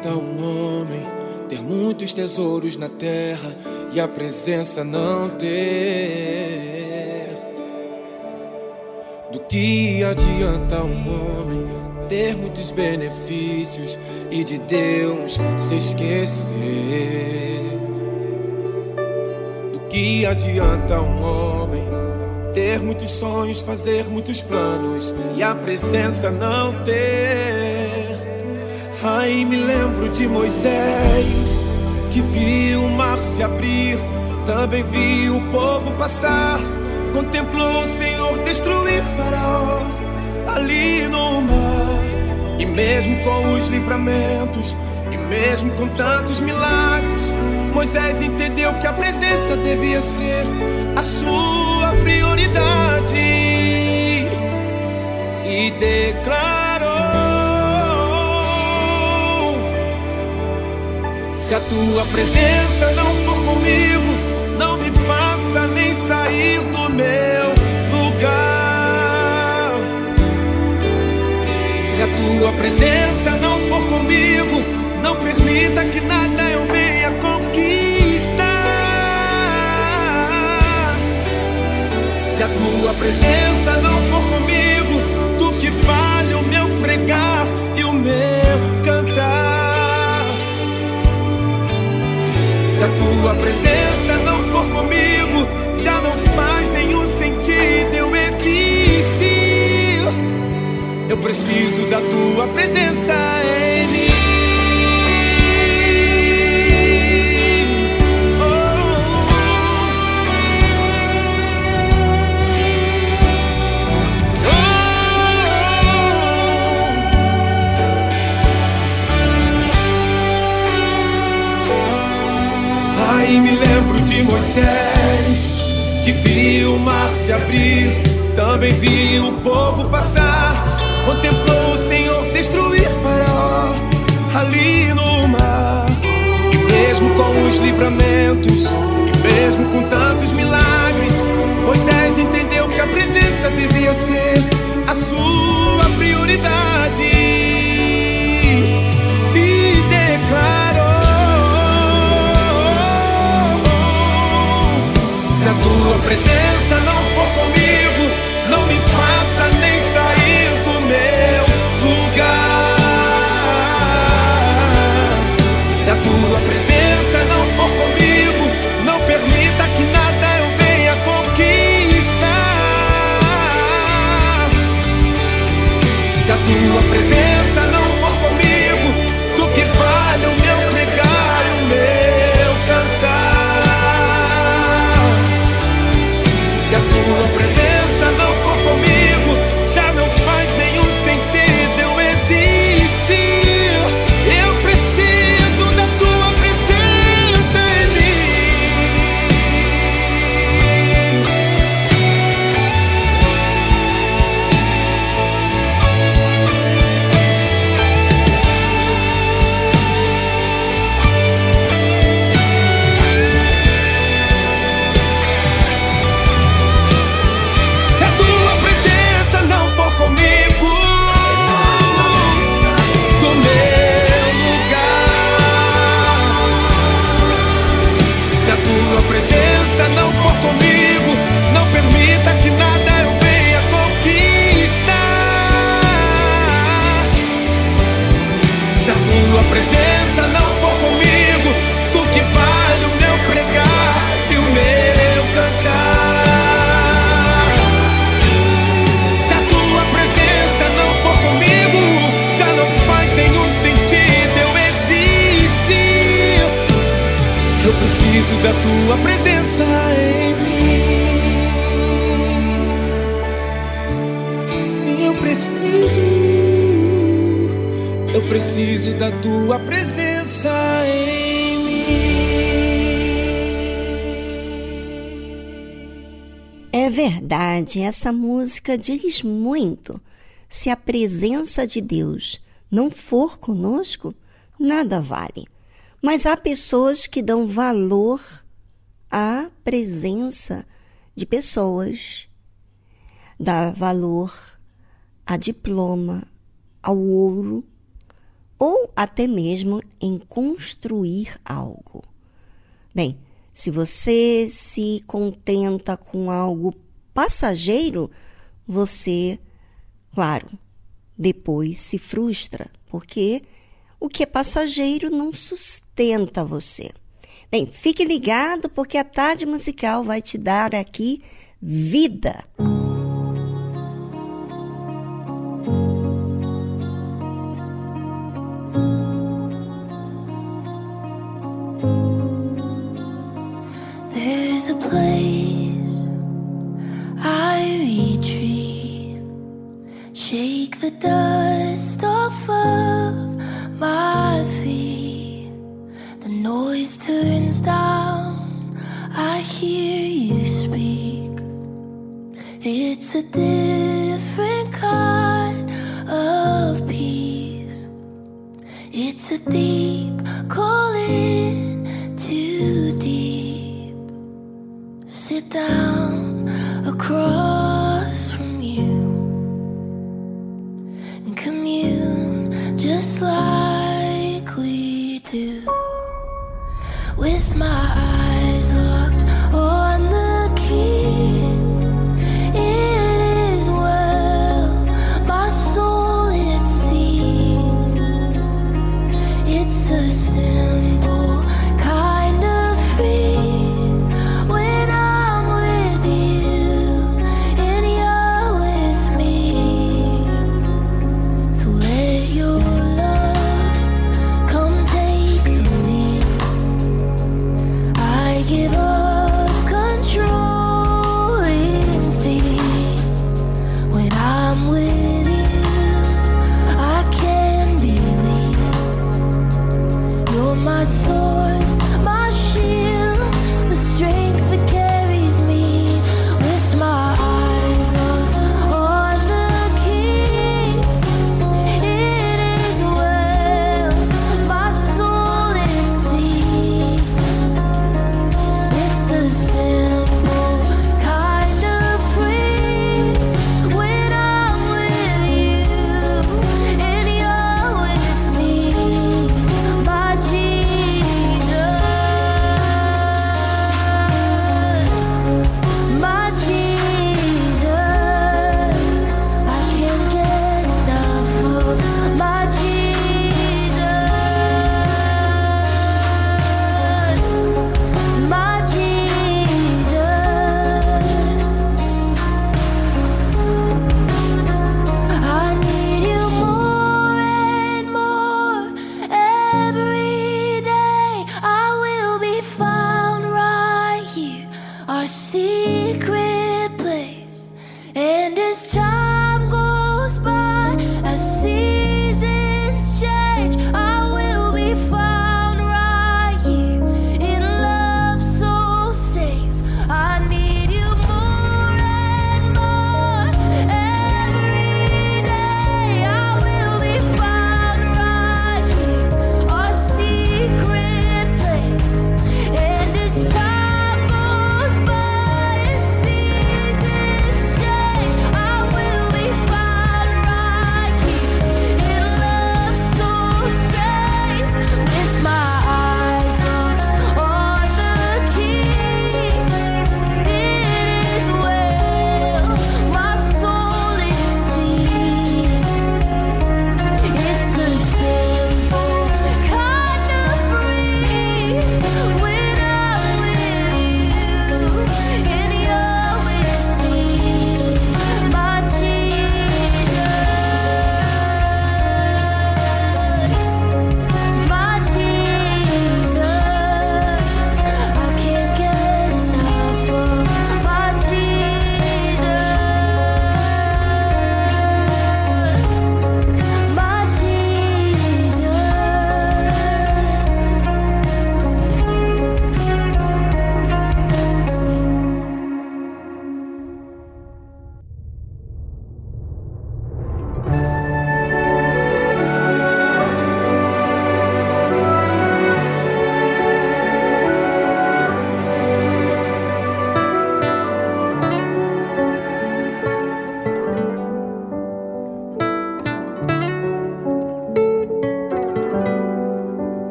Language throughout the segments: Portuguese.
Adianta um homem ter muitos tesouros na terra e a presença não ter? Do que adianta um homem ter muitos benefícios e de Deus se esquecer? Do que adianta um homem ter muitos sonhos, fazer muitos planos e a presença não ter? Ai, me lembro de Moisés que viu o mar se abrir, também viu o povo passar, contemplou o Senhor destruir Faraó ali no mar. E mesmo com os livramentos, e mesmo com tantos milagres, Moisés entendeu que a presença devia ser a sua prioridade. E declarou: Se a tua presença não for comigo, não me faça nem sair do meu lugar. Se a tua presença não for comigo, não permita que nada eu venha conquistar. Se a tua presença não for comigo, tu que vale o meu pregar tua presença não for comigo, já não faz nenhum sentido eu existir. Eu preciso da tua presença em mim. Ai, me lembro de Moisés que viu o mar se abrir, também viu o povo passar, contemplou o Senhor destruir Faraó ali no mar. E mesmo com os livramentos, e mesmo com tantos milagres, Moisés entendeu que a presença devia ser da tua presença em mim. Sim, eu preciso, eu preciso da tua presença em mim. É verdade, essa música diz muito. Se a presença de Deus não for conosco, nada vale. Mas há pessoas que dão valor à presença de pessoas, dá valor a diploma, ao ouro, ou até mesmo em construir algo. Bem, se você se contenta com algo passageiro, você, claro, depois se frustra, porque o que é passageiro não sustenta você. Bem, fique ligado porque a tarde musical vai te dar aqui vida.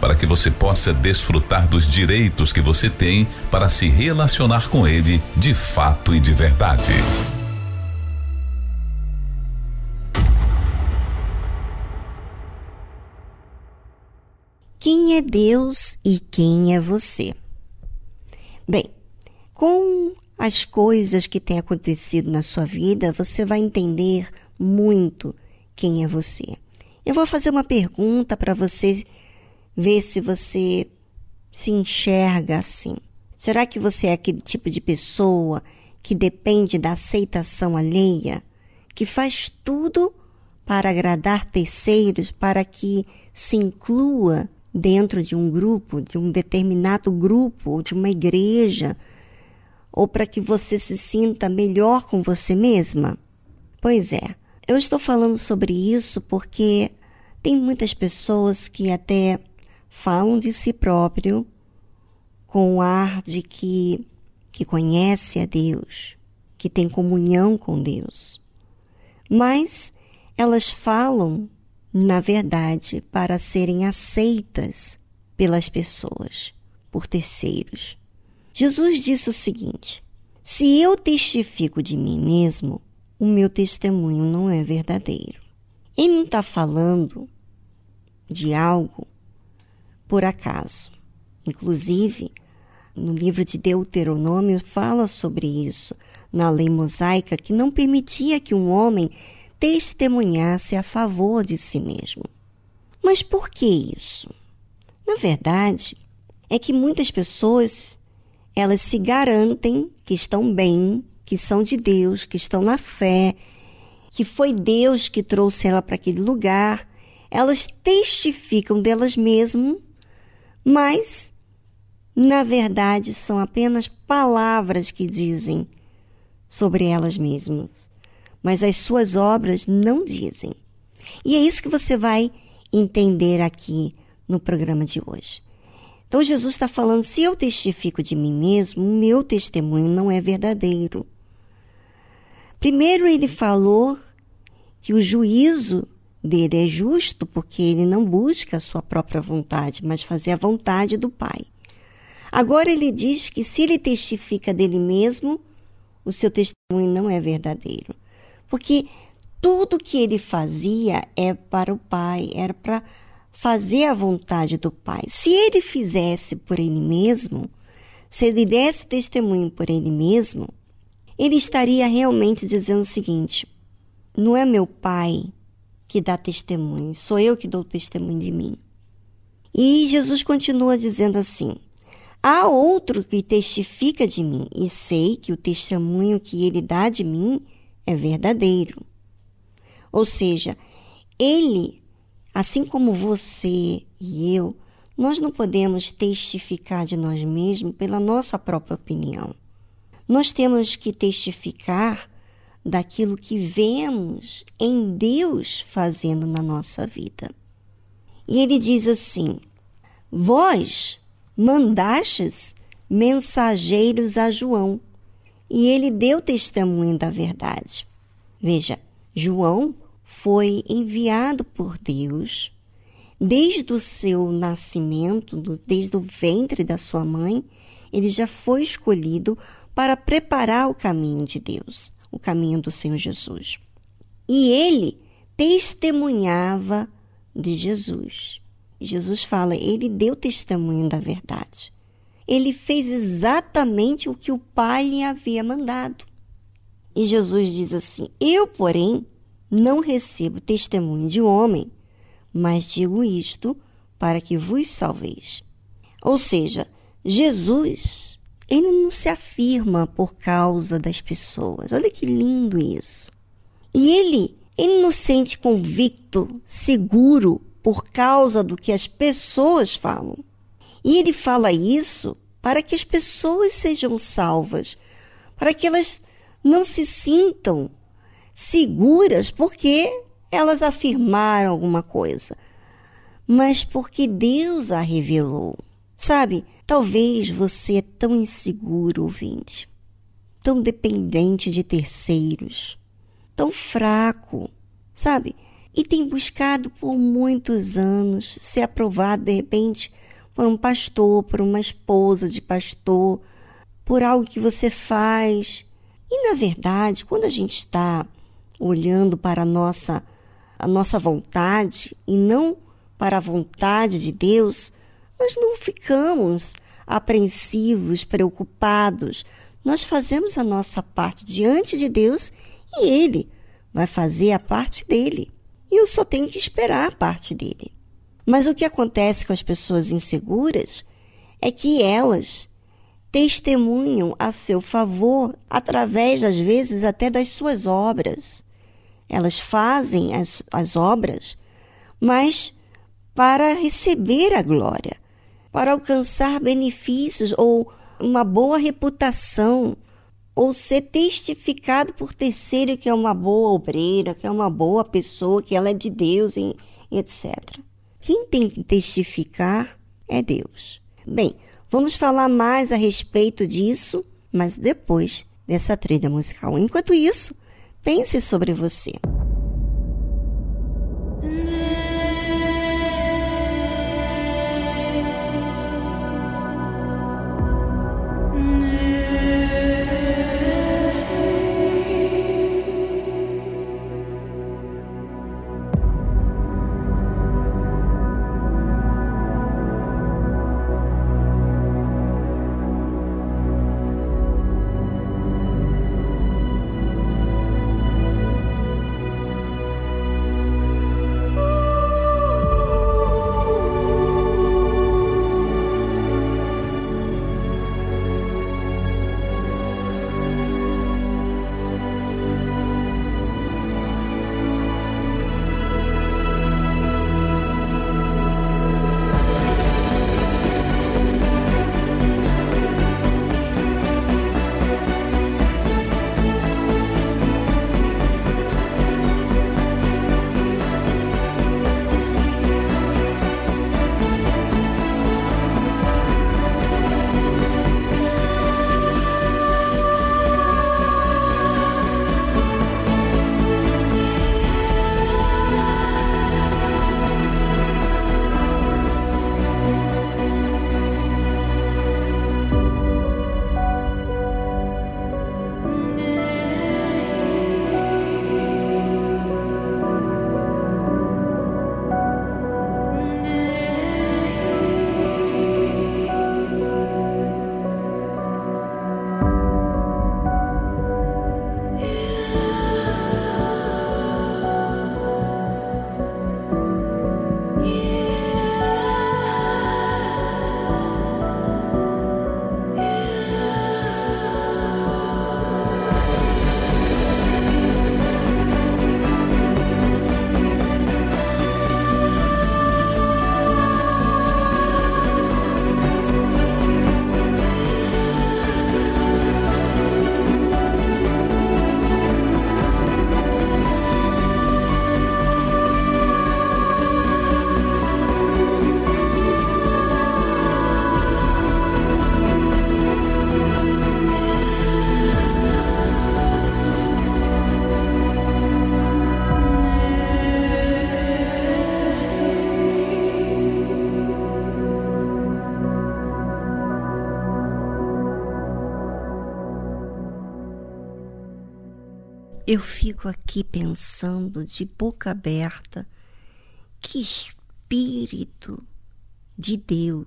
Para que você possa desfrutar dos direitos que você tem para se relacionar com Ele de fato e de verdade. Quem é Deus e quem é você? Bem, com as coisas que têm acontecido na sua vida, você vai entender muito quem é você. Eu vou fazer uma pergunta para você ver se você se enxerga assim. Será que você é aquele tipo de pessoa que depende da aceitação alheia, que faz tudo para agradar terceiros, para que se inclua dentro de um grupo, de um determinado grupo, ou de uma igreja, ou para que você se sinta melhor com você mesma? Pois é, eu estou falando sobre isso porque tem muitas pessoas que até falam de si próprio com o ar de que, que conhece a Deus, que tem comunhão com Deus. Mas elas falam na verdade, para serem aceitas pelas pessoas, por terceiros. Jesus disse o seguinte: Se eu testifico de mim mesmo, o meu testemunho não é verdadeiro. Ele não está falando de algo por acaso. Inclusive, no livro de Deuteronômio fala sobre isso, na lei mosaica, que não permitia que um homem testemunhasse a favor de si mesmo. Mas por que isso? Na verdade, é que muitas pessoas elas se garantem que estão bem, que são de Deus, que estão na fé, que foi Deus que trouxe ela para aquele lugar. Elas testificam delas mesmas, mas na verdade são apenas palavras que dizem sobre elas mesmas mas as suas obras não dizem. E é isso que você vai entender aqui no programa de hoje. Então Jesus está falando: se eu testifico de mim mesmo, o meu testemunho não é verdadeiro. Primeiro, ele falou que o juízo dele é justo porque ele não busca a sua própria vontade, mas fazer a vontade do Pai. Agora ele diz que se ele testifica dele mesmo, o seu testemunho não é verdadeiro. Porque tudo que ele fazia é para o Pai, era para fazer a vontade do Pai. Se ele fizesse por ele mesmo, se ele desse testemunho por ele mesmo, ele estaria realmente dizendo o seguinte: não é meu Pai que dá testemunho, sou eu que dou testemunho de mim. E Jesus continua dizendo assim: Há outro que testifica de mim, e sei que o testemunho que ele dá de mim é verdadeiro. Ou seja, ele, assim como você e eu, nós não podemos testificar de nós mesmos pela nossa própria opinião. Nós temos que testificar daquilo que vemos em Deus fazendo na nossa vida. E ele diz assim: Vós mandastes mensageiros a João, e ele deu testemunho da verdade. Veja, João foi enviado por Deus desde o seu nascimento, desde o ventre da sua mãe, ele já foi escolhido para preparar o caminho de Deus, o caminho do Senhor Jesus. E ele testemunhava de Jesus. Jesus fala, ele deu testemunho da verdade ele fez exatamente o que o Pai lhe havia mandado. E Jesus diz assim: Eu, porém, não recebo testemunho de homem, mas digo isto para que vos salveis. Ou seja, Jesus, ele não se afirma por causa das pessoas. Olha que lindo isso. E ele, ele não sente convicto, seguro por causa do que as pessoas falam. E ele fala isso para que as pessoas sejam salvas, para que elas não se sintam seguras porque elas afirmaram alguma coisa, mas porque Deus a revelou. Sabe, talvez você é tão inseguro, ouvinte, tão dependente de terceiros, tão fraco, sabe? E tem buscado por muitos anos ser aprovado de repente por um pastor, por uma esposa de pastor, por algo que você faz. E na verdade, quando a gente está olhando para a nossa, a nossa vontade e não para a vontade de Deus, nós não ficamos apreensivos, preocupados. Nós fazemos a nossa parte diante de Deus e Ele vai fazer a parte dele. E eu só tenho que esperar a parte dele. Mas o que acontece com as pessoas inseguras é que elas testemunham a seu favor através, às vezes, até das suas obras. Elas fazem as, as obras, mas para receber a glória, para alcançar benefícios ou uma boa reputação, ou ser testificado por terceiro que é uma boa obreira, que é uma boa pessoa, que ela é de Deus, etc. Quem tem que testificar é Deus. Bem, vamos falar mais a respeito disso, mas depois dessa trilha musical. Enquanto isso, pense sobre você. Fico aqui pensando de boca aberta, que espírito de Deus,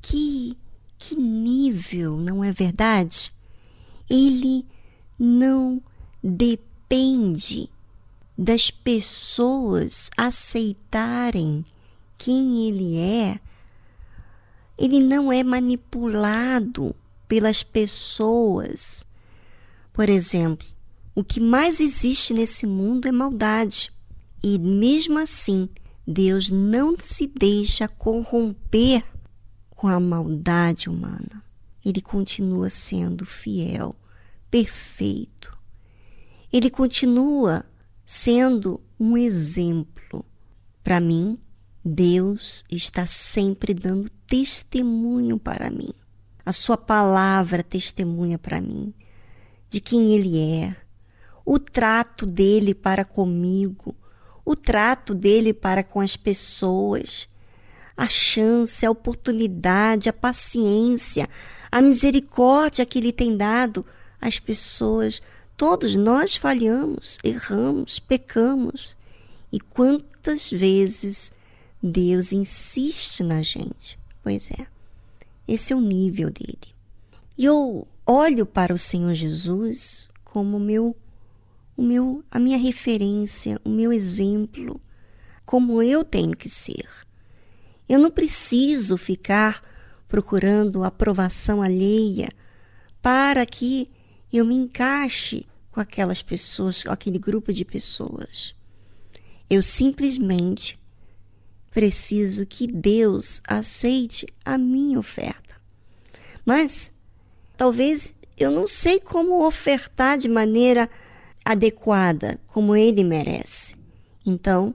que, que nível, não é verdade? Ele não depende das pessoas aceitarem quem ele é. Ele não é manipulado pelas pessoas por exemplo, o que mais existe nesse mundo é maldade. E mesmo assim, Deus não se deixa corromper com a maldade humana. Ele continua sendo fiel, perfeito. Ele continua sendo um exemplo. Para mim, Deus está sempre dando testemunho para mim. A sua palavra testemunha para mim de quem ele é, o trato dele para comigo, o trato dele para com as pessoas, a chance, a oportunidade, a paciência, a misericórdia que ele tem dado às pessoas. Todos nós falhamos, erramos, pecamos. E quantas vezes Deus insiste na gente? Pois é, esse é o nível dele. E eu olho para o Senhor Jesus como meu o meu a minha referência, o meu exemplo, como eu tenho que ser. Eu não preciso ficar procurando aprovação alheia para que eu me encaixe com aquelas pessoas, com aquele grupo de pessoas. Eu simplesmente preciso que Deus aceite a minha oferta. Mas talvez eu não sei como ofertar de maneira adequada, como ele merece. Então,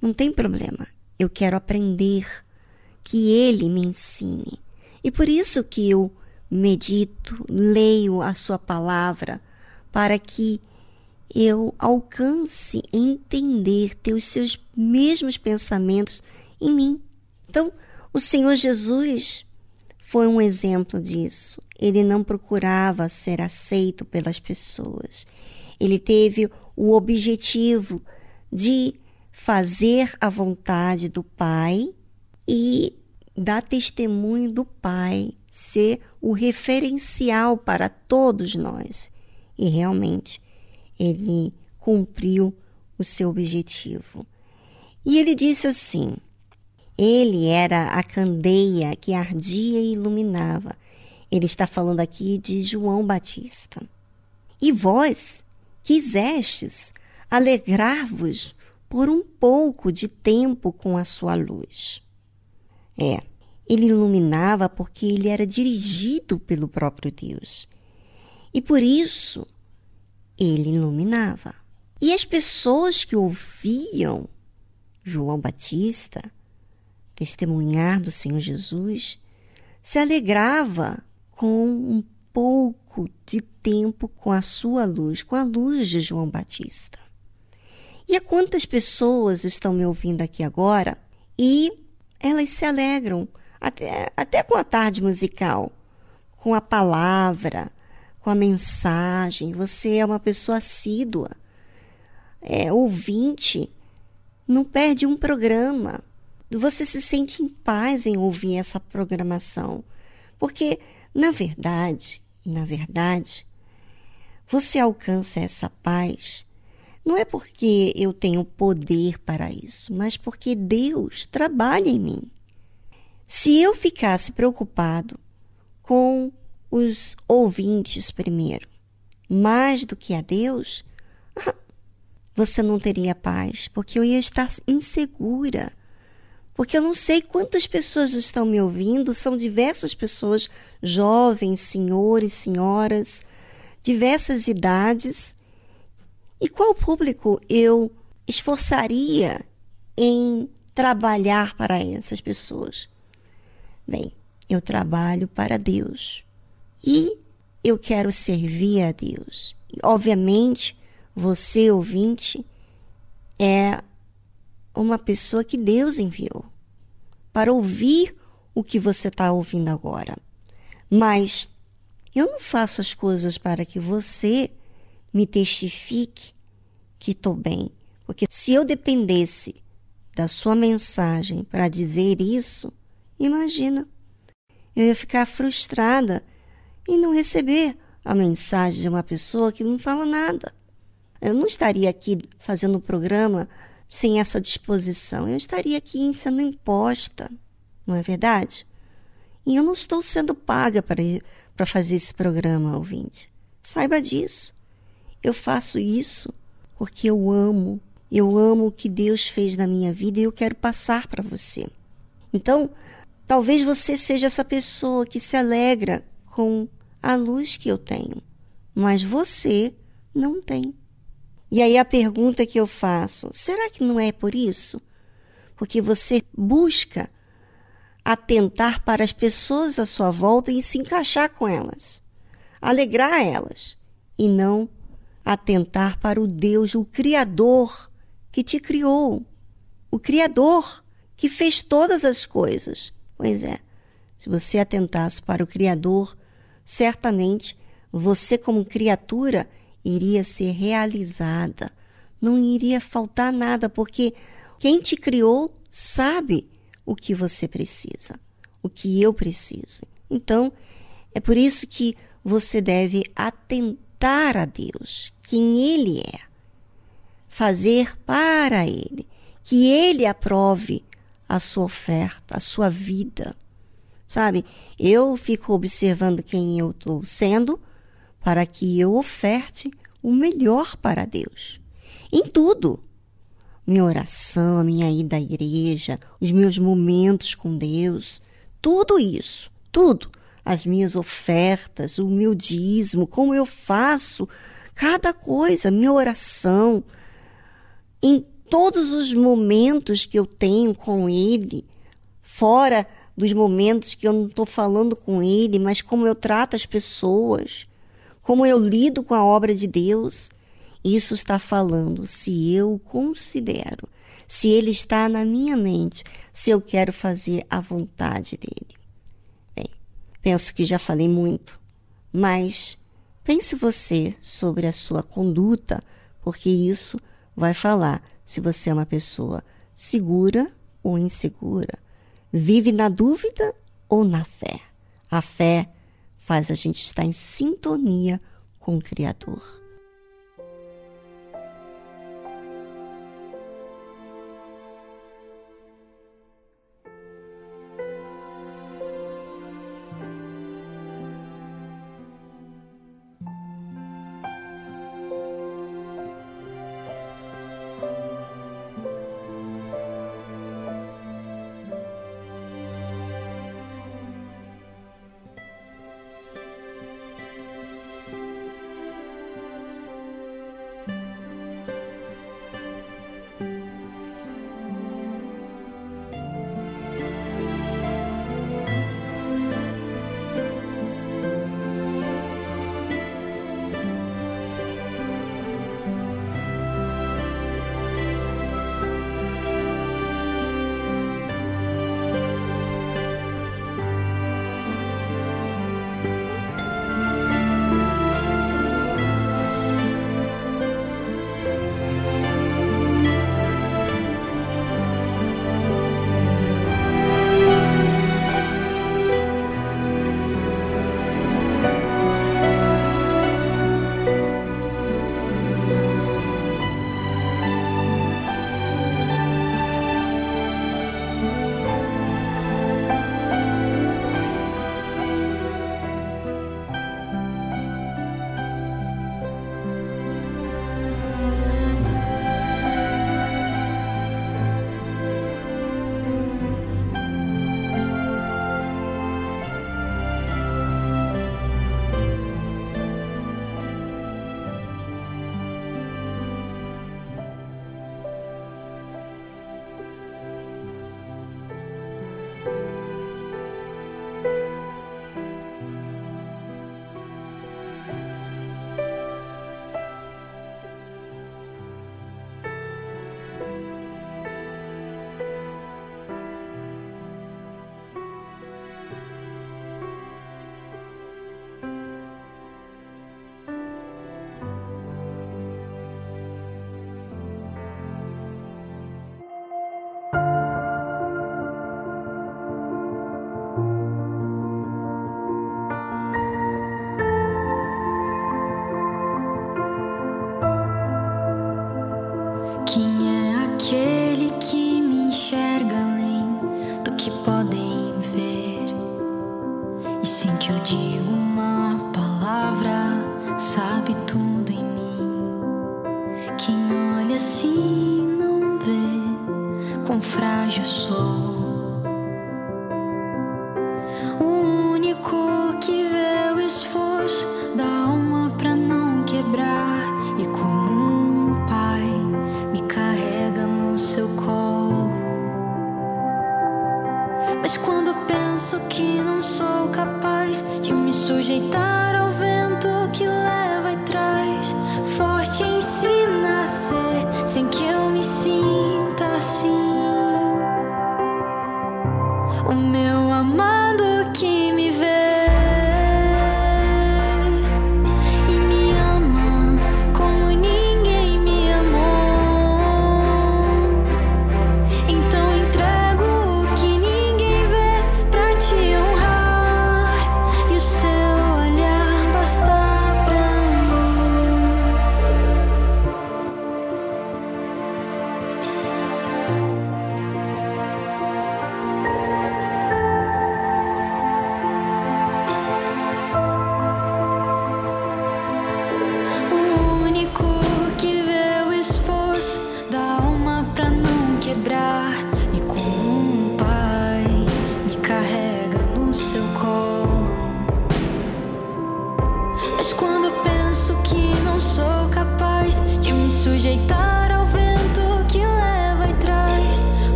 não tem problema. Eu quero aprender que ele me ensine. E por isso que eu medito, leio a sua palavra para que eu alcance entender ter os seus mesmos pensamentos em mim. Então, o Senhor Jesus foi um exemplo disso. Ele não procurava ser aceito pelas pessoas. Ele teve o objetivo de fazer a vontade do Pai e dar testemunho do Pai, ser o referencial para todos nós. E realmente ele cumpriu o seu objetivo. E ele disse assim: ele era a candeia que ardia e iluminava. Ele está falando aqui de João Batista. E vós quisestes alegrar-vos por um pouco de tempo com a sua luz. É, ele iluminava porque ele era dirigido pelo próprio Deus. E por isso ele iluminava. E as pessoas que ouviam João Batista testemunhar do Senhor Jesus se alegrava com um pouco de tempo com a sua luz, com a luz de João Batista. E a quantas pessoas estão me ouvindo aqui agora e elas se alegram até, até com a tarde musical, com a palavra, com a mensagem. Você é uma pessoa assídua, é ouvinte, não perde um programa. Você se sente em paz em ouvir essa programação, porque na verdade, na verdade, você alcança essa paz não é porque eu tenho poder para isso, mas porque Deus trabalha em mim. Se eu ficasse preocupado com os ouvintes primeiro, mais do que a Deus, você não teria paz, porque eu ia estar insegura. Porque eu não sei quantas pessoas estão me ouvindo, são diversas pessoas, jovens, senhores, senhoras, diversas idades. E qual público eu esforçaria em trabalhar para essas pessoas? Bem, eu trabalho para Deus e eu quero servir a Deus. E, obviamente, você, ouvinte, é uma pessoa que Deus enviou para ouvir o que você está ouvindo agora. Mas eu não faço as coisas para que você me testifique que estou bem. Porque se eu dependesse da sua mensagem para dizer isso, imagina, eu ia ficar frustrada e não receber a mensagem de uma pessoa que não fala nada. Eu não estaria aqui fazendo o programa sem essa disposição. Eu estaria aqui sendo imposta, não é verdade? E eu não estou sendo paga para, para fazer esse programa, ouvinte. Saiba disso. Eu faço isso porque eu amo. Eu amo o que Deus fez na minha vida e eu quero passar para você. Então, Talvez você seja essa pessoa que se alegra com a luz que eu tenho, mas você não tem. E aí a pergunta que eu faço: será que não é por isso? Porque você busca atentar para as pessoas à sua volta e se encaixar com elas, alegrar elas, e não atentar para o Deus, o Criador que te criou, o Criador que fez todas as coisas. Pois é, se você atentasse para o Criador, certamente você, como criatura, iria ser realizada, não iria faltar nada, porque quem te criou sabe o que você precisa, o que eu preciso. Então, é por isso que você deve atentar a Deus, quem Ele é, fazer para Ele, que Ele aprove a sua oferta, a sua vida. Sabe? Eu fico observando quem eu estou sendo para que eu oferte o melhor para Deus. Em tudo. Minha oração, a minha ida à igreja, os meus momentos com Deus, tudo isso, tudo, as minhas ofertas, o meu dízimo, como eu faço, cada coisa, minha oração, em todos os momentos que eu tenho com Ele, fora dos momentos que eu não estou falando com Ele, mas como eu trato as pessoas, como eu lido com a obra de Deus, isso está falando se eu considero, se ele está na minha mente, se eu quero fazer a vontade dele. Bem, penso que já falei muito, mas pense você sobre a sua conduta, porque isso vai falar se você é uma pessoa segura ou insegura, vive na dúvida ou na fé. A fé faz a gente estar em sintonia com o Criador.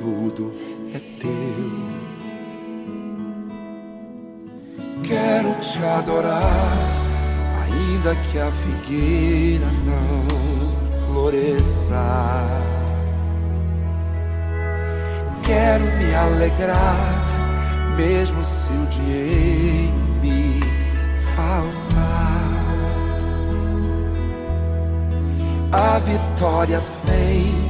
tudo é teu. Quero te adorar, ainda que a figueira não floresça. Quero me alegrar, mesmo se o dinheiro me faltar. A vitória vem,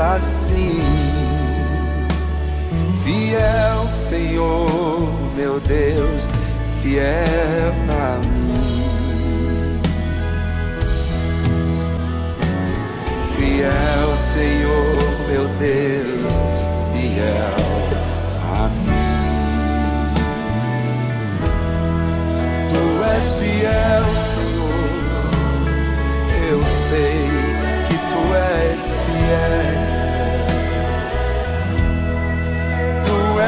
Assim. Fiel, Senhor, meu Deus, fiel a mim. Fiel, Senhor, meu Deus, fiel a mim. Tu és fiel,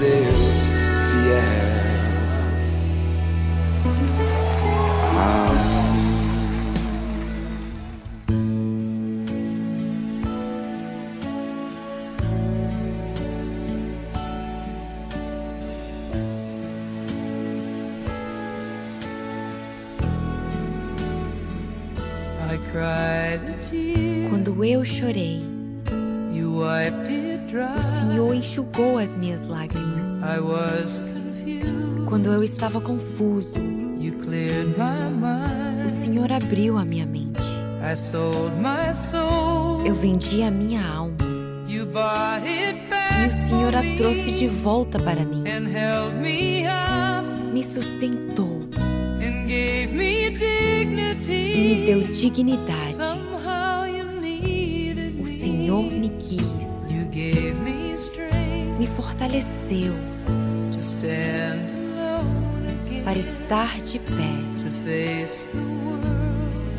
Deus, fiel. a mim. I cried a tear, Quando eu chorei, o. Senhor enxugou as minhas lágrimas. I was confused, Quando eu estava confuso, you cleared my o. Senhor abriu a minha mente. I sold my soul, Eu vendi a minha alma you bought it e o Senhor a trouxe de volta para mim. me sustentou and gave me e me deu dignidade. Fortaleceu para estar de pé,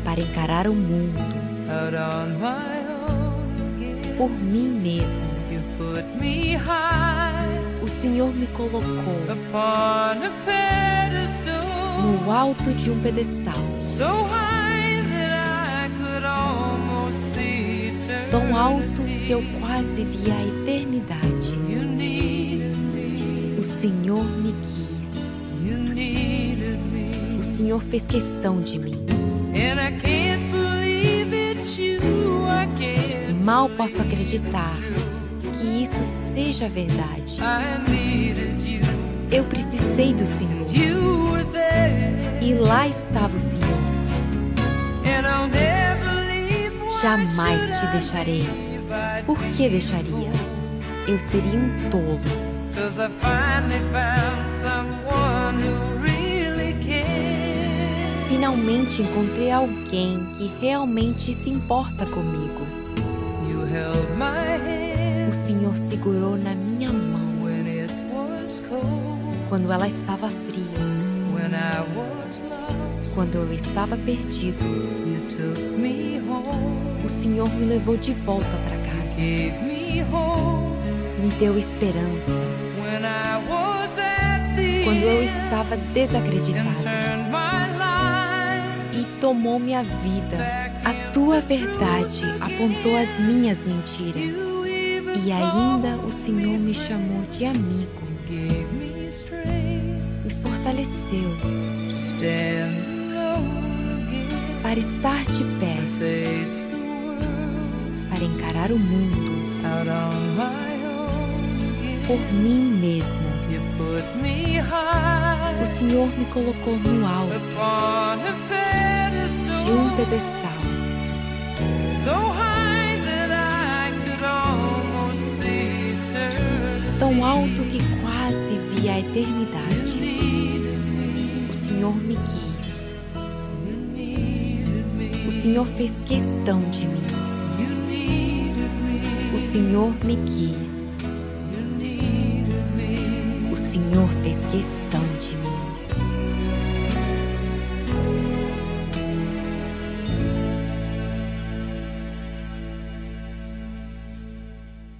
para encarar o mundo por mim mesmo. O Senhor me colocou no alto de um pedestal, tão alto que eu quase vi a eternidade. Senhor me quis, o Senhor fez questão de mim. Mal posso acreditar que isso seja verdade. Eu precisei do Senhor e lá estava o Senhor. Jamais te deixarei. Por que deixaria? Eu seria um tolo, Cause I finally found someone who really cares. Finalmente encontrei alguém que realmente se importa comigo. You held my hand O Senhor segurou na minha mão when it was cold, quando ela estava fria, when I was lost. quando eu estava perdido. You took me home, O Senhor me levou de volta para casa, gave me hope me deu esperança. Quando eu estava desacreditado e tomou minha vida. A tua verdade apontou as minhas mentiras. E ainda o Senhor me chamou de amigo, me fortaleceu para estar de pé, para encarar o mundo por mim mesmo. O Senhor me colocou no alto de um pedestal, tão alto que quase vi a eternidade. O Senhor me quis, o Senhor fez questão de mim. O Senhor me quis. Senhor fez questão de mim.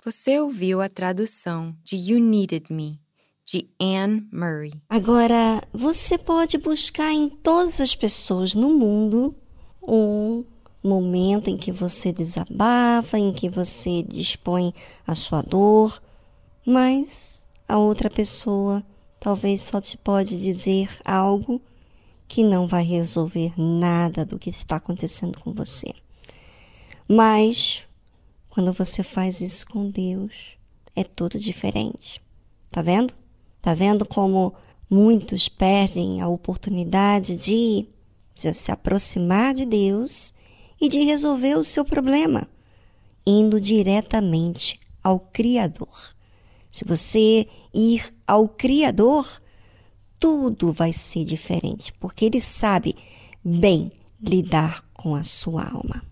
Você ouviu a tradução de You Needed Me, de Anne Murray. Agora, você pode buscar em todas as pessoas no mundo um momento em que você desabafa, em que você dispõe a sua dor, mas a outra pessoa talvez só te pode dizer algo que não vai resolver nada do que está acontecendo com você. Mas quando você faz isso com Deus, é tudo diferente. Tá vendo? Tá vendo como muitos perdem a oportunidade de, de se aproximar de Deus e de resolver o seu problema, indo diretamente ao Criador. Se você ir ao Criador, tudo vai ser diferente, porque Ele sabe bem lidar com a sua alma.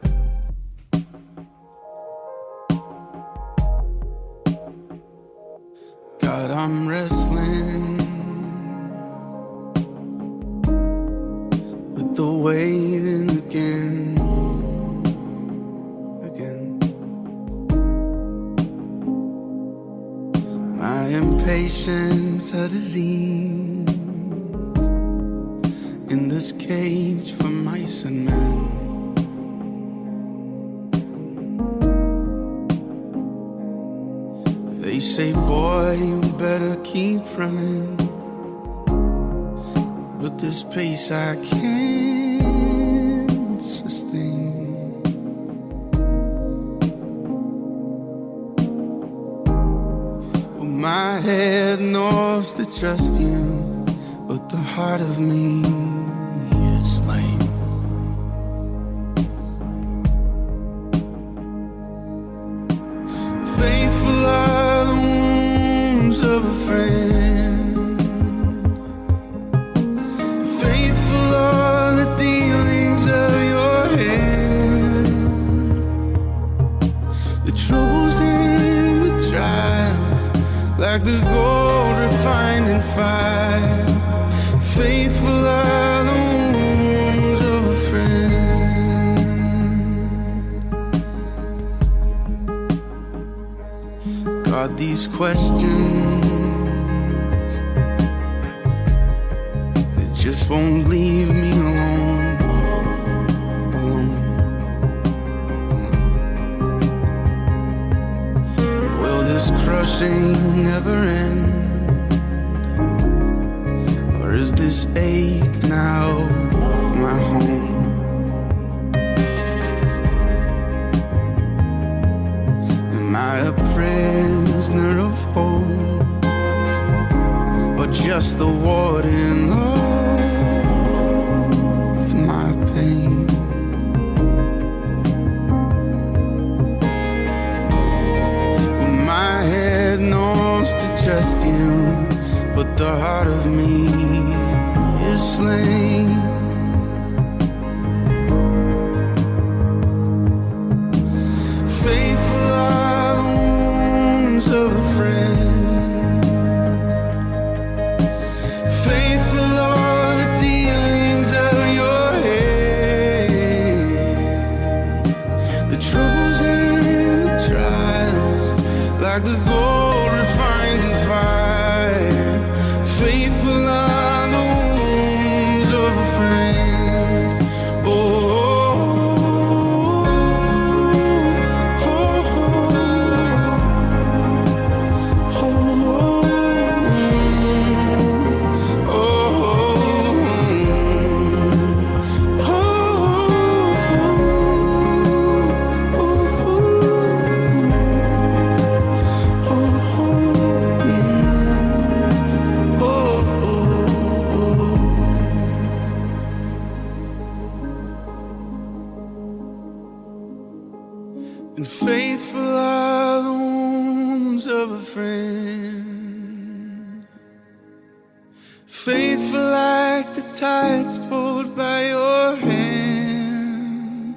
They say, boy, you better keep running. But this pace I can't sustain. Well, my head knows to trust you, but the heart of me Faithful are the wounds of a friend. God, these questions they just won't leave me alone. alone, alone. Will this crushing never end? Ache now my home? Am I a prisoner of hope? Or just the warden of my pain? Well, my head knows to trust you, but the heart of me flame of a friend. Faithful like the tides pulled by your hand.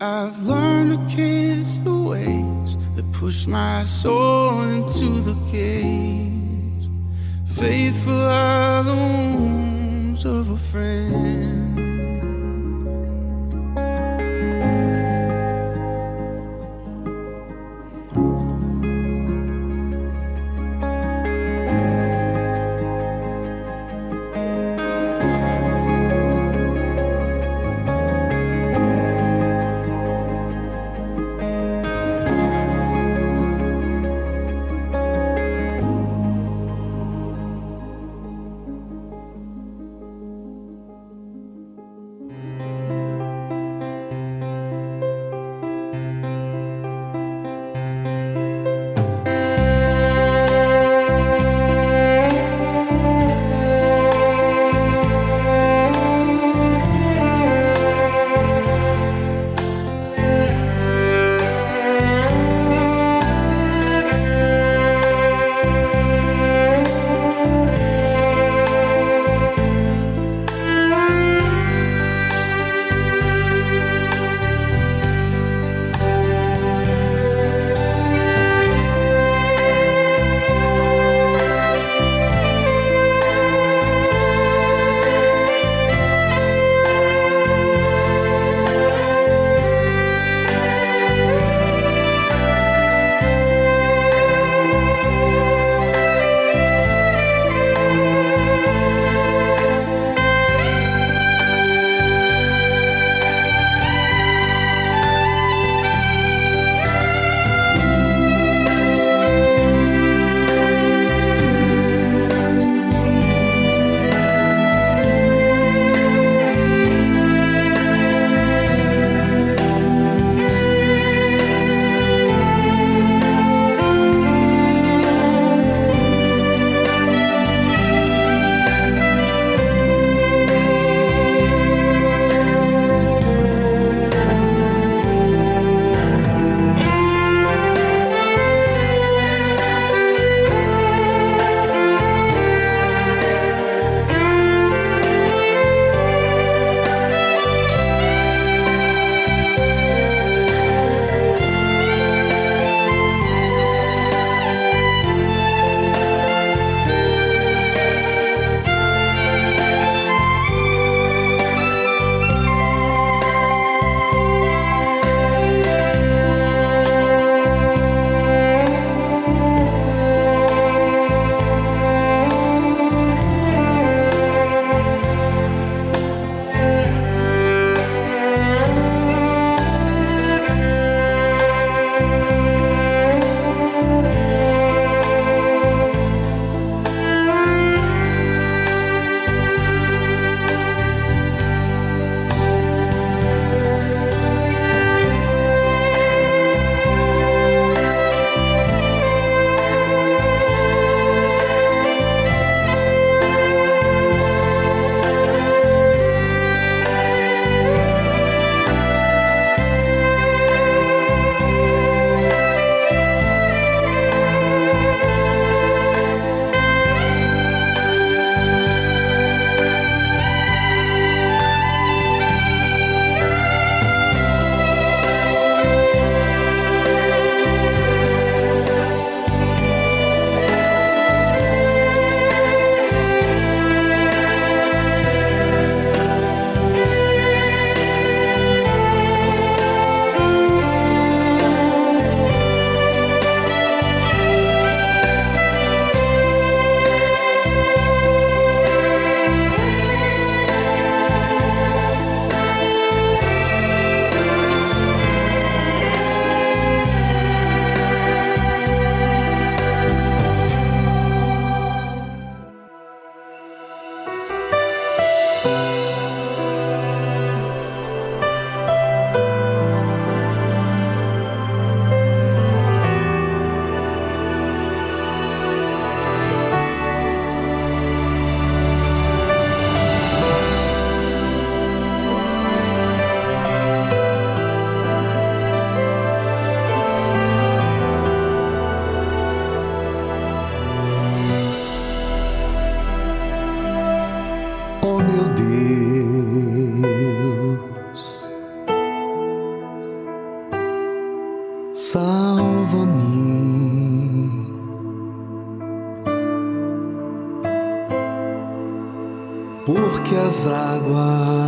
I've learned to kiss the waves that push my soul into the cage. Faithful are the wounds of a friend. As águas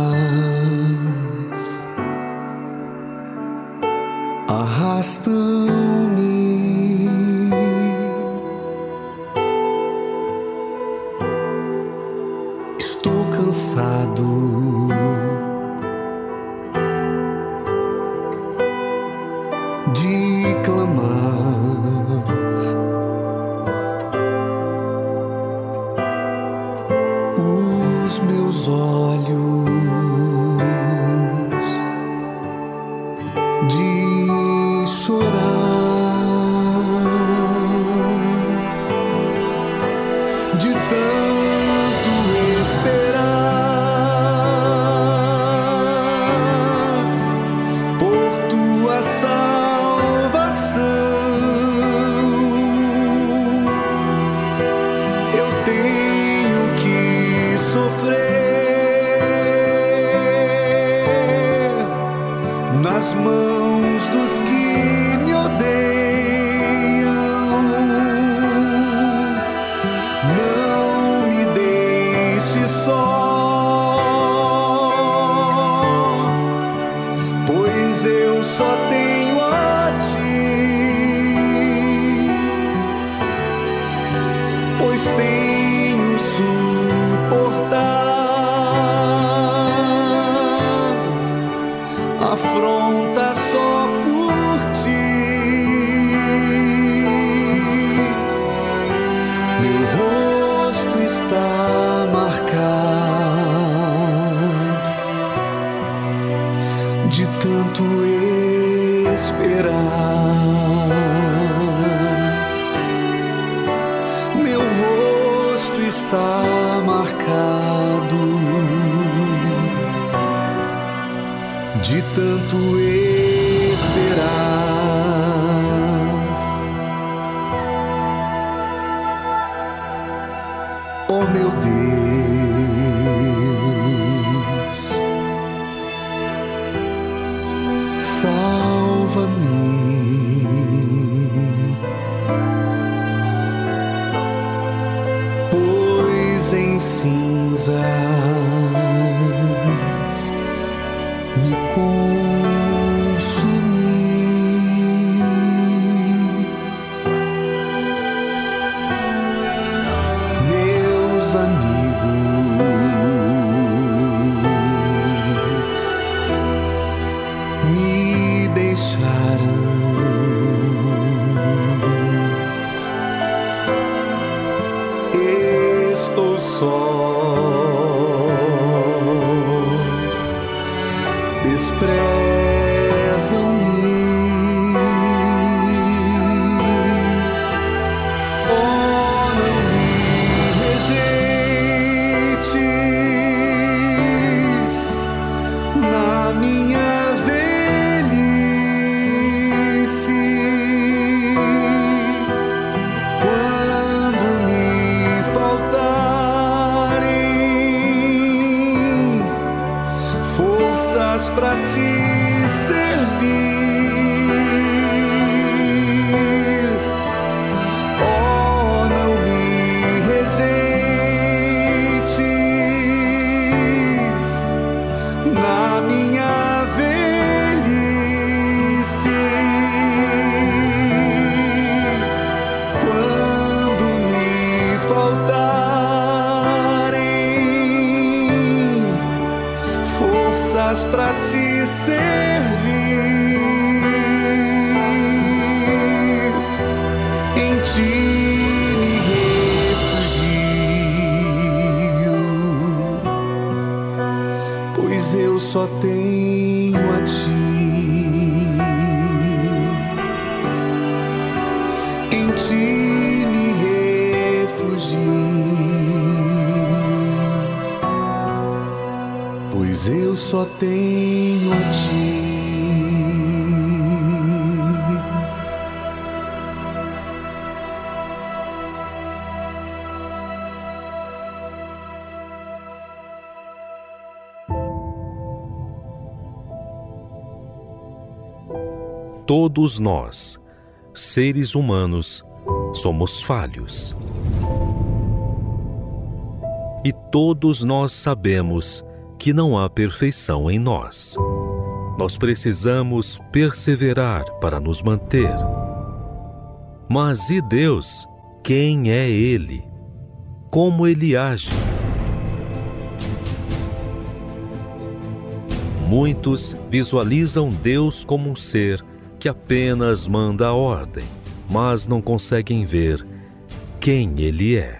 paz para te servir. Em ti me refugio, pois eu só tenho. só tenho a ti. Todos nós, seres humanos, somos falhos. E todos nós sabemos que não há perfeição em nós. Nós precisamos perseverar para nos manter. Mas e Deus? Quem é Ele? Como Ele age? Muitos visualizam Deus como um ser que apenas manda a ordem, mas não conseguem ver quem Ele é.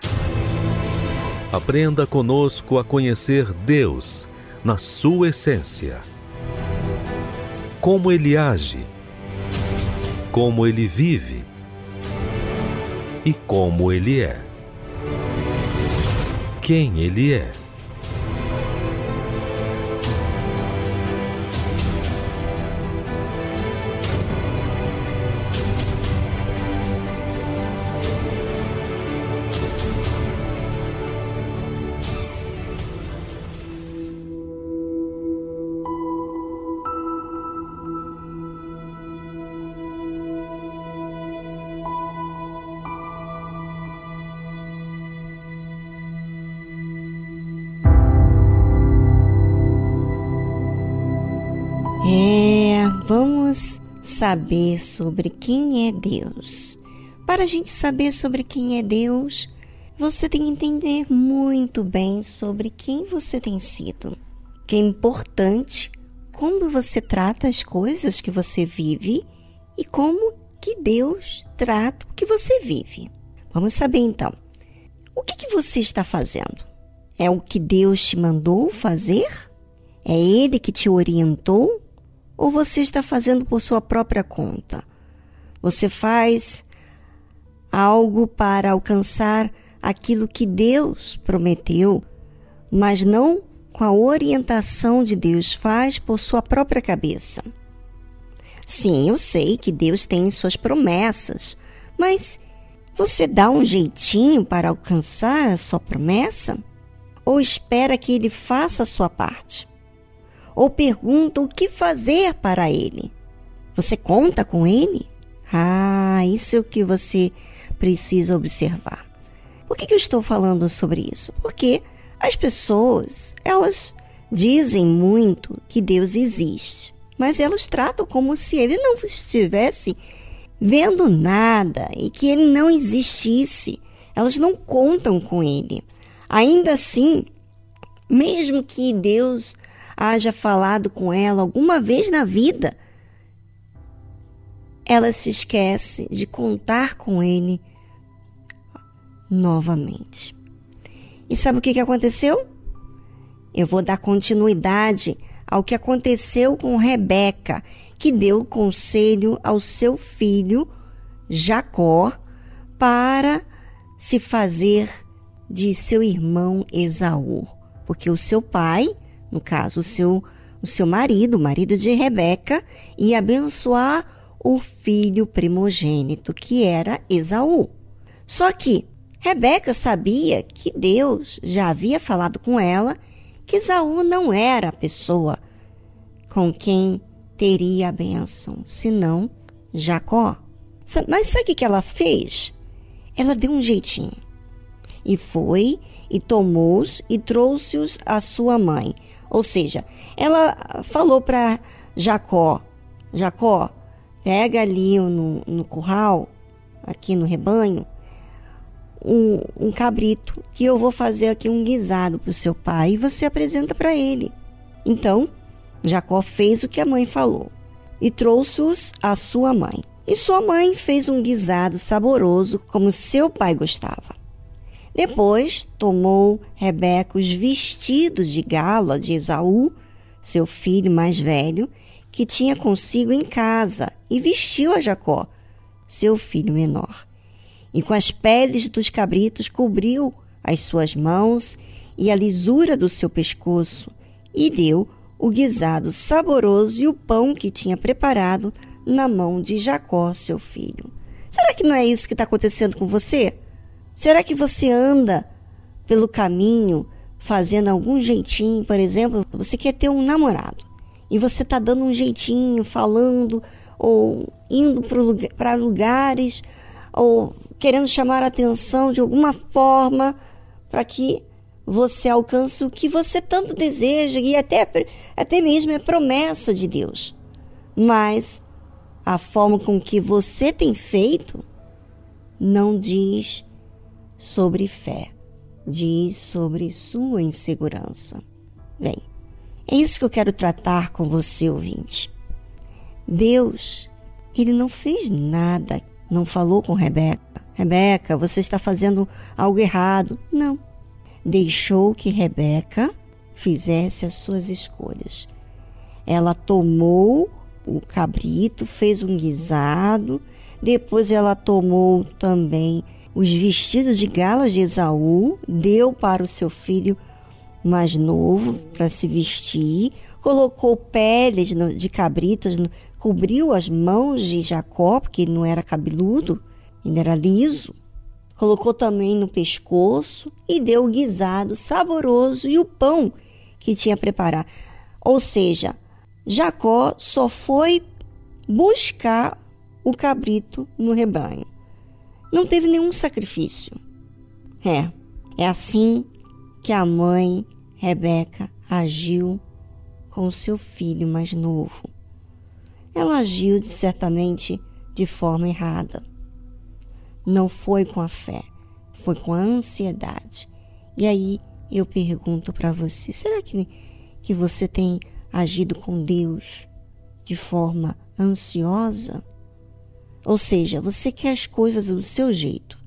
Aprenda conosco a conhecer Deus na sua essência. Como Ele age, como Ele vive e como Ele é. Quem Ele é. Saber sobre quem é Deus. Para a gente saber sobre quem é Deus, você tem que entender muito bem sobre quem você tem sido. Que é importante como você trata as coisas que você vive e como que Deus trata o que você vive. Vamos saber então. O que, que você está fazendo? É o que Deus te mandou fazer? É Ele que te orientou? Ou você está fazendo por sua própria conta? Você faz algo para alcançar aquilo que Deus prometeu, mas não com a orientação de Deus, faz por sua própria cabeça. Sim, eu sei que Deus tem suas promessas, mas você dá um jeitinho para alcançar a sua promessa? Ou espera que ele faça a sua parte? Ou pergunta o que fazer para ele? Você conta com ele? Ah, isso é o que você precisa observar. Por que, que eu estou falando sobre isso? Porque as pessoas, elas dizem muito que Deus existe, mas elas tratam como se ele não estivesse vendo nada e que ele não existisse. Elas não contam com ele. Ainda assim, mesmo que Deus haja falado com ela alguma vez na vida, ela se esquece de contar com ele novamente. E sabe o que, aconteceu? Eu vou dar continuidade ao que aconteceu com Rebeca, que deu conselho ao seu filho Jacó para se fazer de seu irmão Esaú, porque o seu pai, no caso o seu o seu marido, o marido de Rebeca, ia abençoar o filho primogênito, que era Esaú. Só que Rebeca sabia que Deus já havia falado com ela que Esaú não era a pessoa com quem teria a bênção, senão Jacó. Mas sabe o que ela fez? Ela deu um jeitinho. E foi e tomou-os e trouxe-os à sua mãe. Ou seja, ela falou para Jacó: Jacó, pega ali no, no curral, aqui no rebanho, um, um cabrito, que eu vou fazer aqui um guisado para o seu pai e você apresenta para ele. Então, Jacó fez o que a mãe falou e trouxe-os à sua mãe. E sua mãe fez um guisado saboroso como seu pai gostava. Depois tomou Rebeca os vestidos de gala de Esaú, seu filho mais velho, que tinha consigo em casa, e vestiu a Jacó, seu filho menor. E com as peles dos cabritos cobriu as suas mãos e a lisura do seu pescoço, e deu o guisado saboroso e o pão que tinha preparado na mão de Jacó, seu filho. Será que não é isso que está acontecendo com você? Será que você anda pelo caminho fazendo algum jeitinho? Por exemplo, você quer ter um namorado e você está dando um jeitinho, falando ou indo para lugares, ou querendo chamar a atenção de alguma forma para que você alcance o que você tanto deseja e até, até mesmo é promessa de Deus. Mas a forma com que você tem feito não diz sobre fé, diz sobre sua insegurança. Bem, é isso que eu quero tratar com você, ouvinte. Deus, ele não fez nada, não falou com Rebeca. Rebeca, você está fazendo algo errado. Não. Deixou que Rebeca fizesse as suas escolhas. Ela tomou o cabrito, fez um guisado, depois ela tomou também os vestidos de galas de Esaú, deu para o seu filho mais novo para se vestir, colocou peles de cabritos, cobriu as mãos de Jacó, porque não era cabeludo, ele era liso, colocou também no pescoço e deu o guisado saboroso e o pão que tinha preparado. Ou seja, Jacó só foi buscar o cabrito no rebanho. Não teve nenhum sacrifício. É, é assim que a mãe Rebeca agiu com seu filho mais novo. Ela agiu certamente de forma errada. Não foi com a fé, foi com a ansiedade. E aí eu pergunto para você: será que, que você tem agido com Deus de forma ansiosa? Ou seja, você quer as coisas do seu jeito.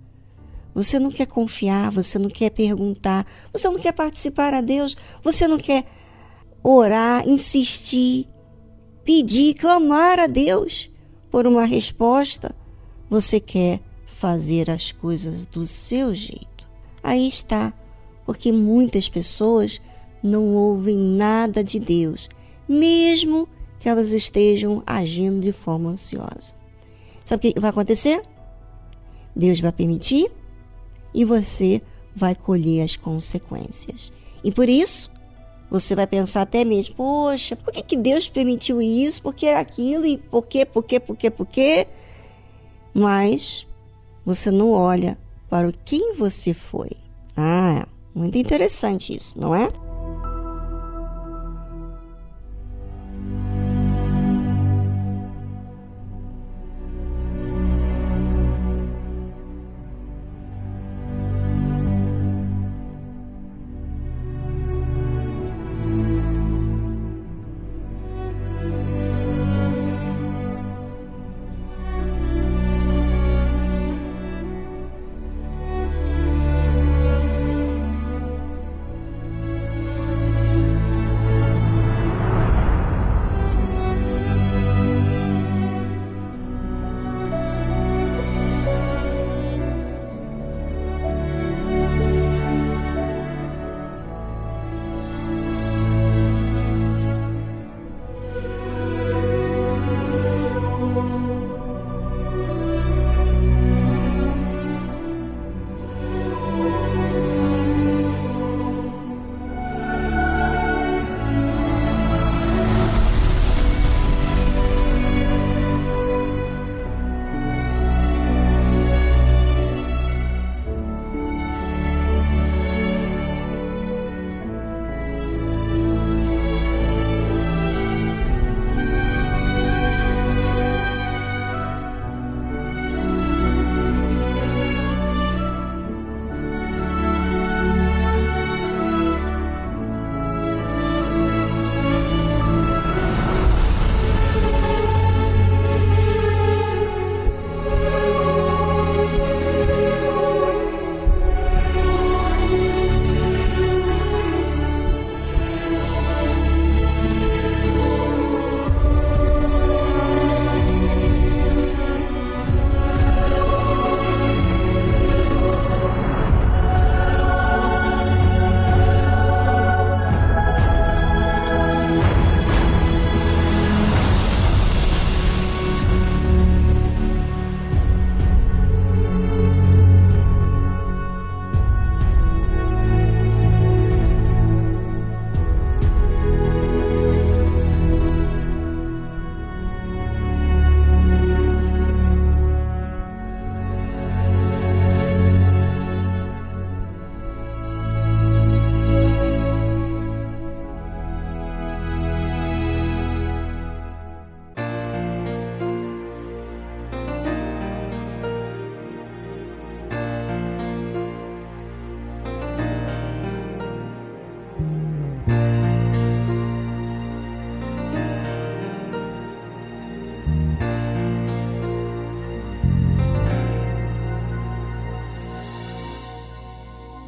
Você não quer confiar, você não quer perguntar, você não quer participar a Deus, você não quer orar, insistir, pedir, clamar a Deus por uma resposta. Você quer fazer as coisas do seu jeito. Aí está, porque muitas pessoas não ouvem nada de Deus, mesmo que elas estejam agindo de forma ansiosa. Sabe o que vai acontecer? Deus vai permitir e você vai colher as consequências. E por isso, você vai pensar até mesmo, poxa, por que, que Deus permitiu isso? Por que aquilo? E por quê, por quê, por quê, por quê? Mas você não olha para quem você foi. Ah, muito interessante isso, não é?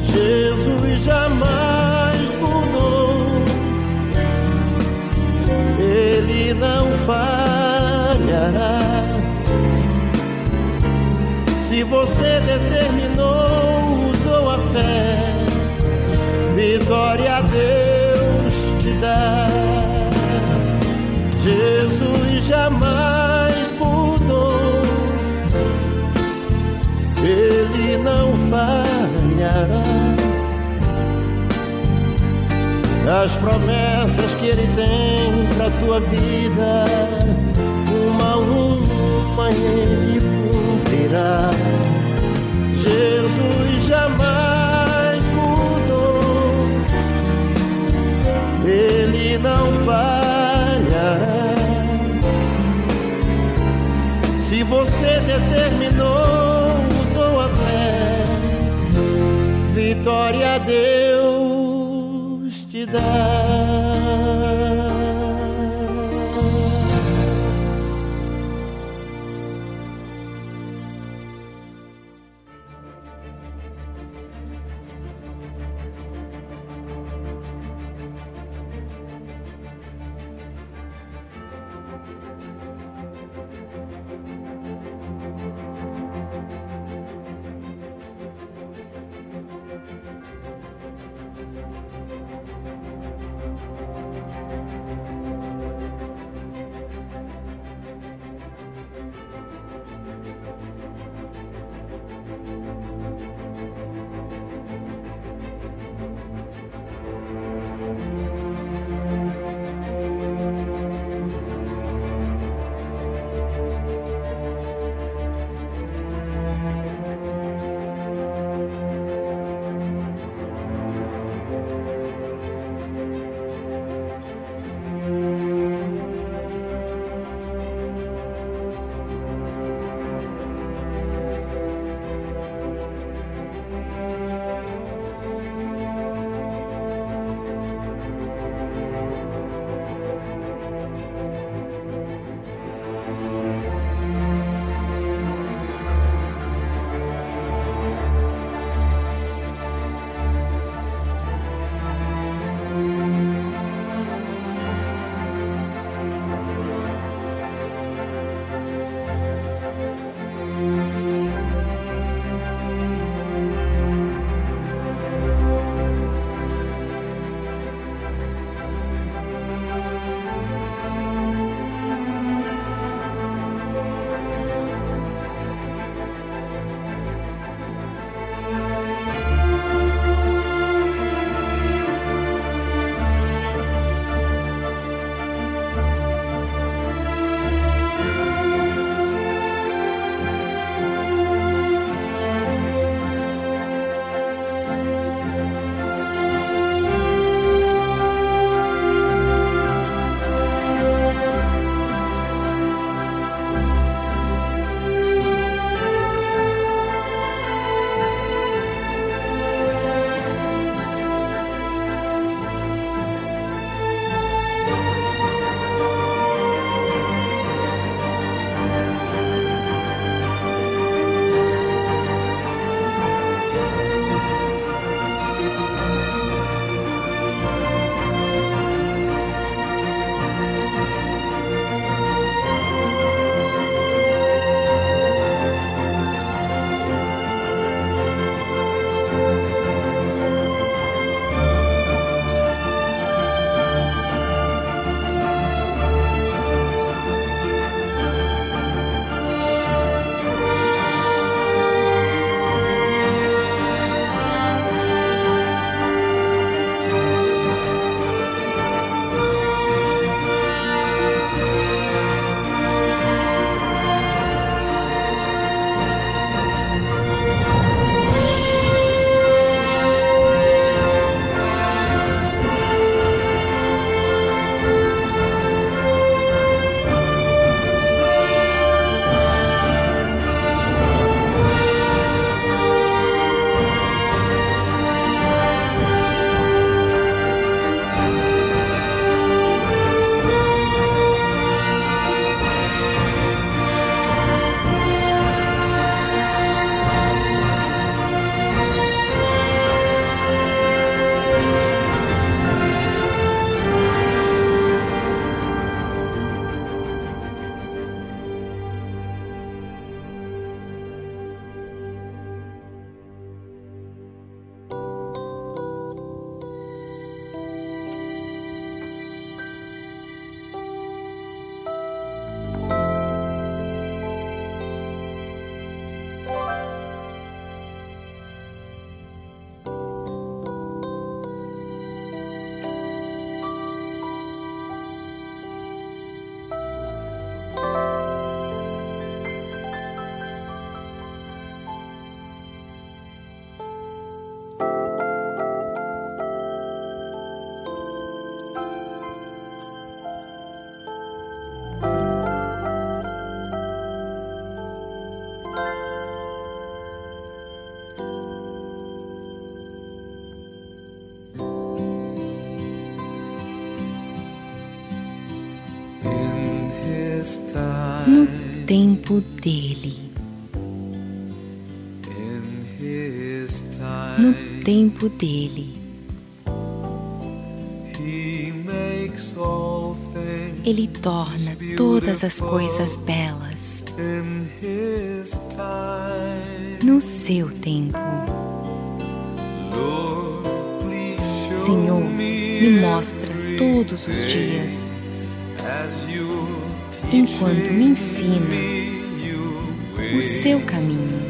Jesus jamais mudou, Ele não falhará. Se você determinou, usou a fé, vitória a Deus te dá. Jesus jamais não falhará. As promessas que Ele tem pra tua vida, uma a uma Ele cumprirá. Jesus jamais mudou, Ele não falhará. Se você determinou, vitória Deus te dá. No tempo dele, no tempo dele. Ele torna todas as coisas belas no seu tempo. Senhor, me mostra todos os dias, enquanto me ensina o seu caminho,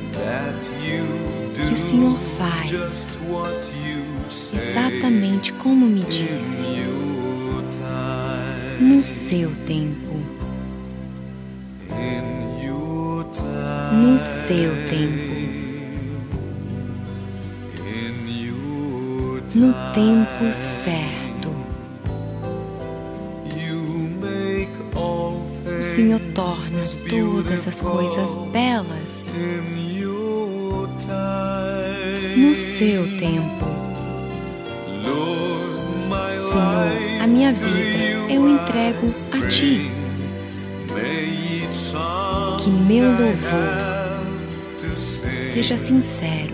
que o Senhor faz exatamente como me disse, no seu tempo, no seu tempo, no tempo certo. As coisas belas no seu tempo. Senhor, a minha vida eu entrego a Ti. Que meu louvor seja sincero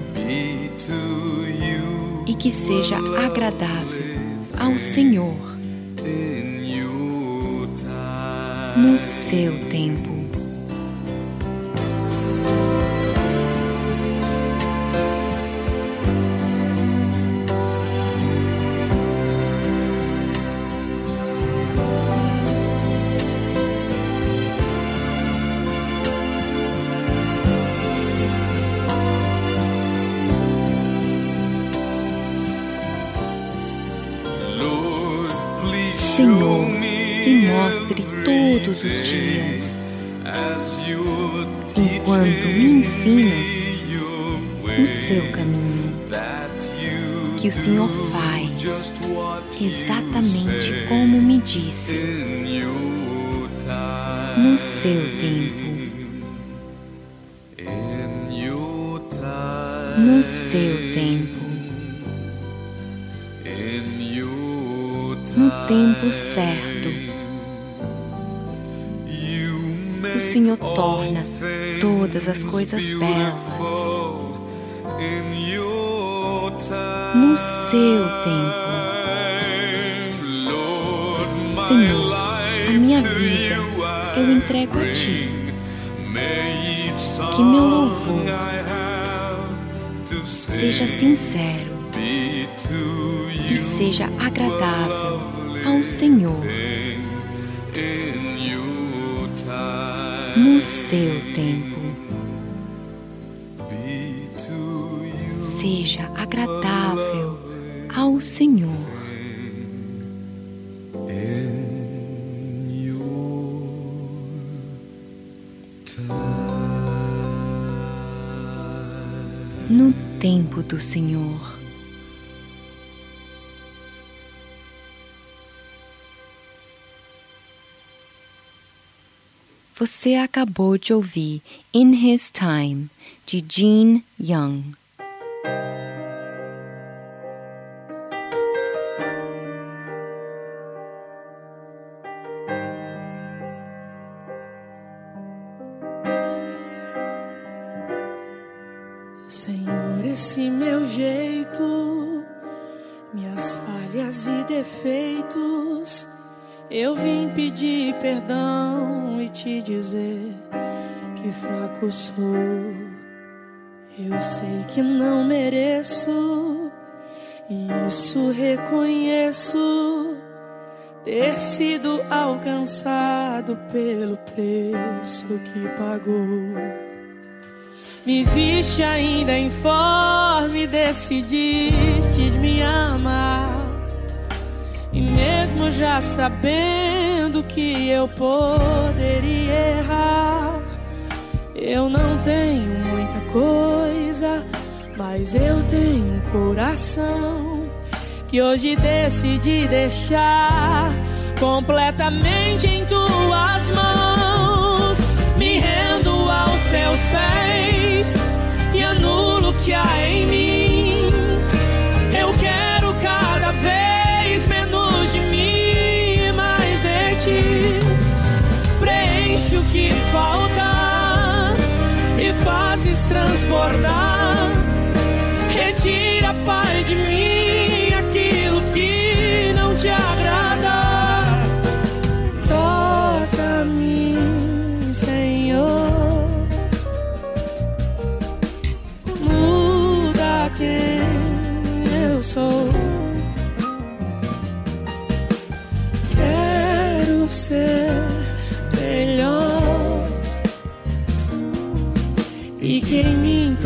e que seja agradável ao Senhor no seu tempo. Os dias, enquanto me ensinas o seu caminho, que o Senhor faz exatamente como me disse, no seu tempo, todas as do Senhor. Você acabou de ouvir In His Time, de Jean Young. Esse meu jeito, minhas falhas e defeitos, eu vim pedir perdão e te dizer que fraco sou. Eu sei que não mereço, e isso reconheço. Ter sido alcançado pelo preço que pagou. Me viste ainda informe, decidiste me amar. E mesmo já sabendo que eu poderia errar, eu não tenho muita coisa, mas eu tenho um coração que hoje decidi deixar completamente em tuas mãos. Me rendo aos teus pés que há em mim. Eu quero cada vez menos de mim, mais de ti. Preenche o que falta e fazes transbordar. Retira, Pai, de mim.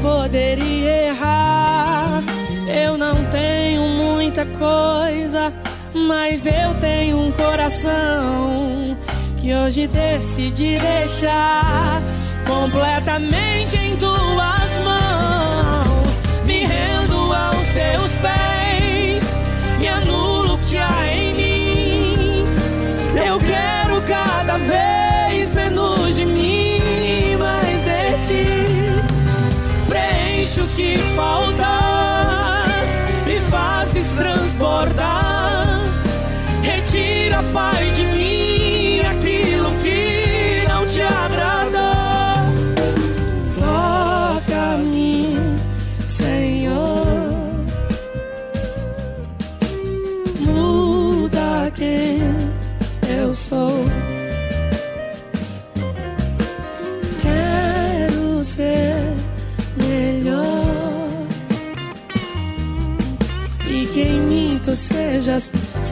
poderia errar, eu não tenho muita coisa, mas eu tenho um coração que hoje decidi deixar completamente em tuas mãos. Que falta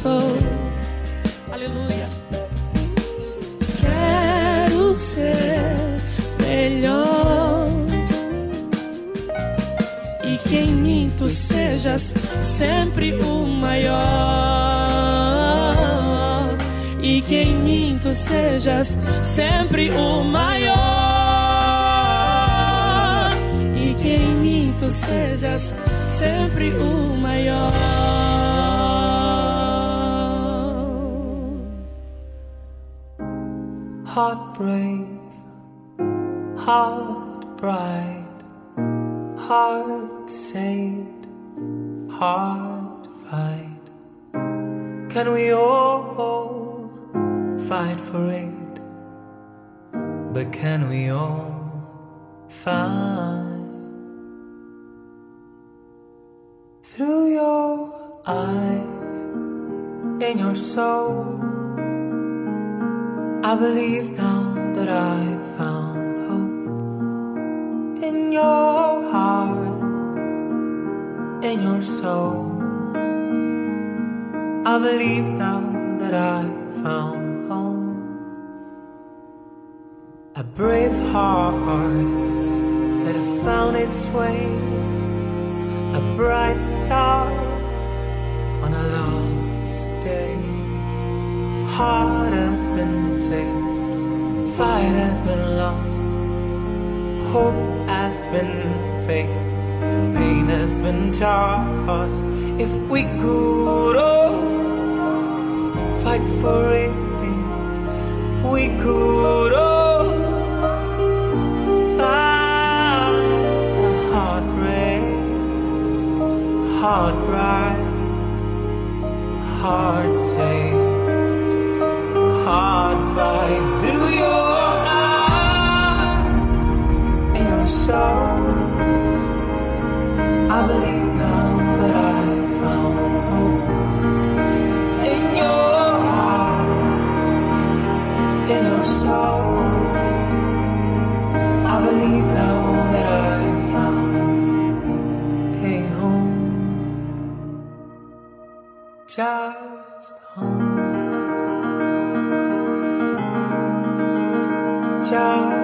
sou. Aleluia. Quero ser melhor e que em mim tu sejas sempre o maior e que em mim tu sejas sempre o maior e que em mim tu sejas sempre o maior. Heart brave, heart bright, heart saved, heart fight. Can we all fight for it? But can we all find through your eyes in your soul? I believe now that I found hope in your heart, in your soul. I believe now that I found home. A brave heart that has found its way, a bright star on a lost day heart has been saved, fight has been lost, hope has been fake, pain has been tossed. If we could all fight for it, we could all find a heartbreak, heart bright, heart safe hard fight through your eyes and your soul. I believe now that I found hope in your heart, in your soul. I believe now that I found a home, just home. 家。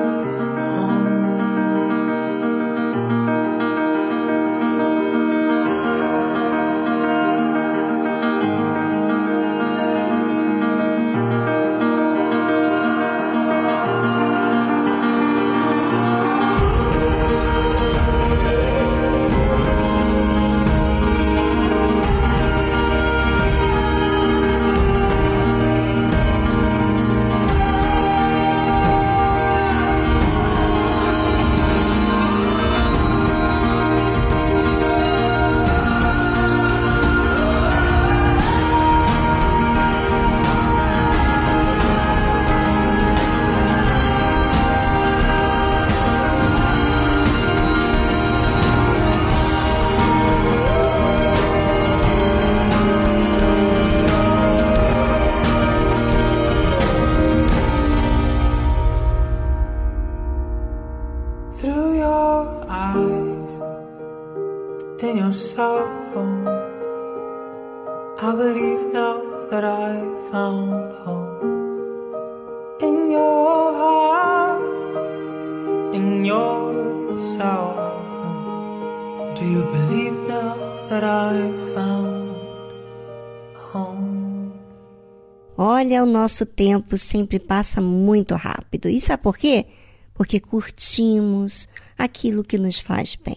Nosso tempo sempre passa muito rápido. E sabe por quê? Porque curtimos aquilo que nos faz bem.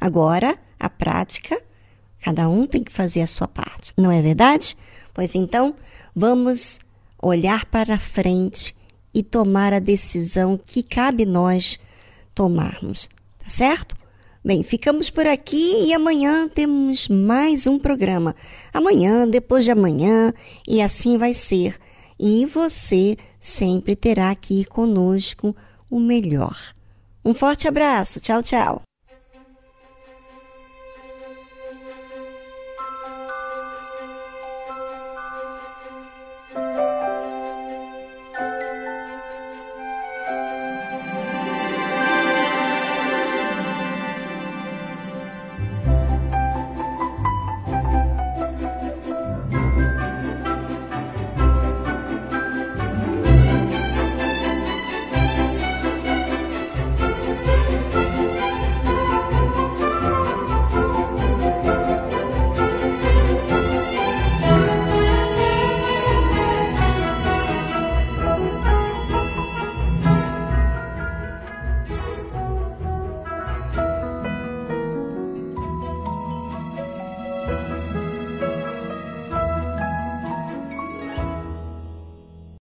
Agora, a prática, cada um tem que fazer a sua parte, não é verdade? Pois então, vamos olhar para frente e tomar a decisão que cabe nós tomarmos, tá certo? Bem, ficamos por aqui e amanhã temos mais um programa. Amanhã, depois de amanhã, e assim vai ser. E você sempre terá aqui conosco o melhor. Um forte abraço. Tchau, tchau.